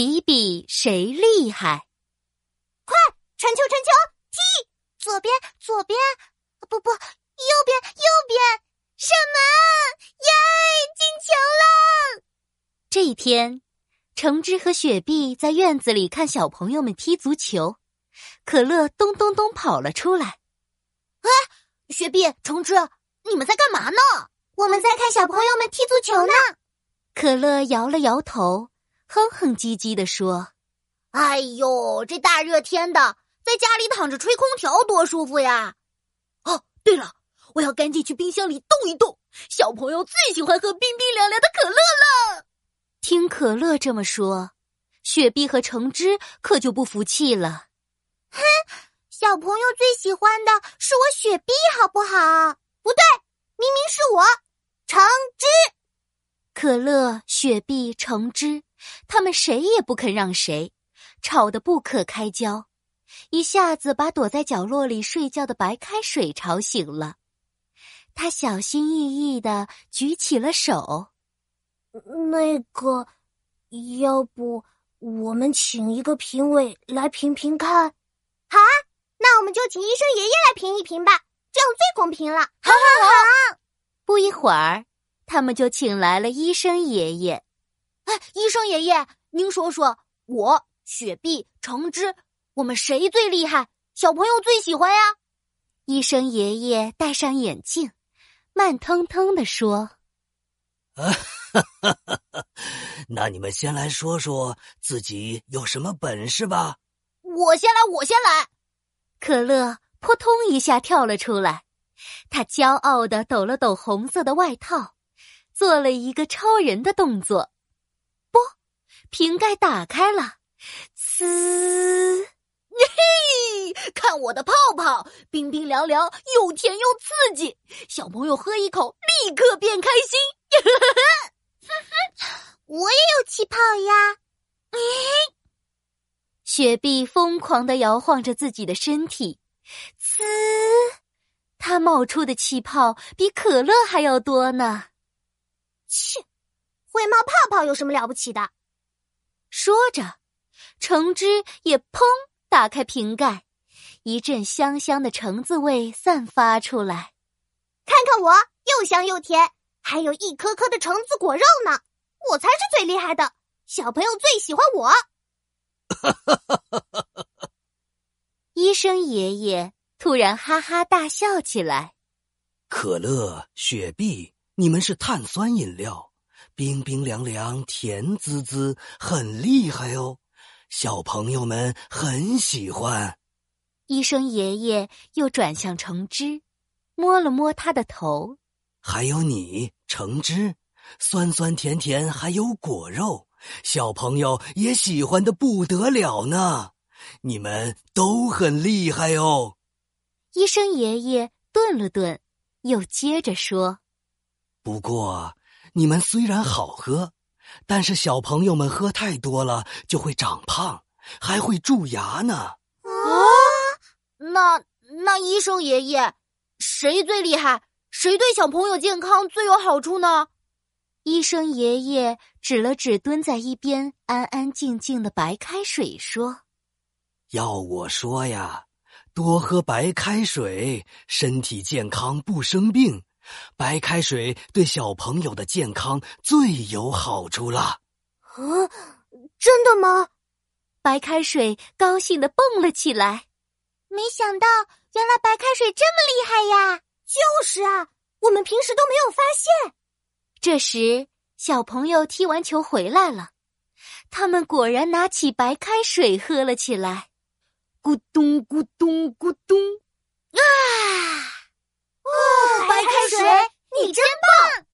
比比谁厉害。快，传球，传球，踢！左边，左边，不不，右边，右边，射门！耶，进球了！这一天，橙汁和雪碧在院子里看小朋友们踢足球，可乐咚咚咚跑了出来。哎，雪碧、橙汁，你们在干嘛呢？我们在看小朋友们踢足球呢。可乐摇了摇头，哼哼唧唧的说：“哎呦，这大热天的，在家里躺着吹空调多舒服呀！哦，对了，我要赶紧去冰箱里冻一冻。小朋友最喜欢喝冰冰凉凉的可乐了。”听可乐这么说，雪碧和橙汁可就不服气了。哼，小朋友最喜欢的是我雪碧，好不好？不对，明明是我，橙汁。可乐、雪碧、橙汁，他们谁也不肯让谁，吵得不可开交，一下子把躲在角落里睡觉的白开水吵醒了。他小心翼翼的举起了手：“那个，要不我们请一个评委来评评看？好啊，那我们就请医生爷爷来评一评吧，这样最公平了。”好好好。不一会儿。他们就请来了医生爷爷。哎，医生爷爷，您说说，我雪碧、橙汁，我们谁最厉害？小朋友最喜欢呀？医生爷爷戴上眼镜，慢腾腾的说：“啊，哈哈哈哈那你们先来说说自己有什么本事吧。”我先来，我先来。可乐扑通一下跳了出来，他骄傲的抖了抖红色的外套。做了一个超人的动作，不，瓶盖打开了，呲，嘿，看我的泡泡，冰冰凉凉，又甜又刺激，小朋友喝一口立刻变开心。我也有气泡呀！雪碧疯狂的摇晃着自己的身体，呲，它冒出的气泡比可乐还要多呢。切，会冒泡泡有什么了不起的？说着，橙汁也砰打开瓶盖，一阵香香的橙子味散发出来。看看我，又香又甜，还有一颗颗的橙子果肉呢！我才是最厉害的，小朋友最喜欢我。医生爷爷突然哈哈大笑起来。可乐、雪碧。你们是碳酸饮料，冰冰凉凉，甜滋滋，很厉害哦，小朋友们很喜欢。医生爷爷又转向橙汁，摸了摸他的头。还有你，橙汁，酸酸甜甜，还有果肉，小朋友也喜欢的不得了呢。你们都很厉害哦。医生爷爷顿了顿，又接着说。不过，你们虽然好喝，但是小朋友们喝太多了就会长胖，还会蛀牙呢。啊，那那医生爷爷，谁最厉害？谁对小朋友健康最有好处呢？医生爷爷指了指蹲在一边安安静静的白开水，说：“要我说呀，多喝白开水，身体健康不生病。”白开水对小朋友的健康最有好处了。啊，真的吗？白开水高兴的蹦了起来。没想到，原来白开水这么厉害呀！就是啊，我们平时都没有发现。这时，小朋友踢完球回来了，他们果然拿起白开水喝了起来。咕咚咕咚咕咚，啊！哦白开水你真棒。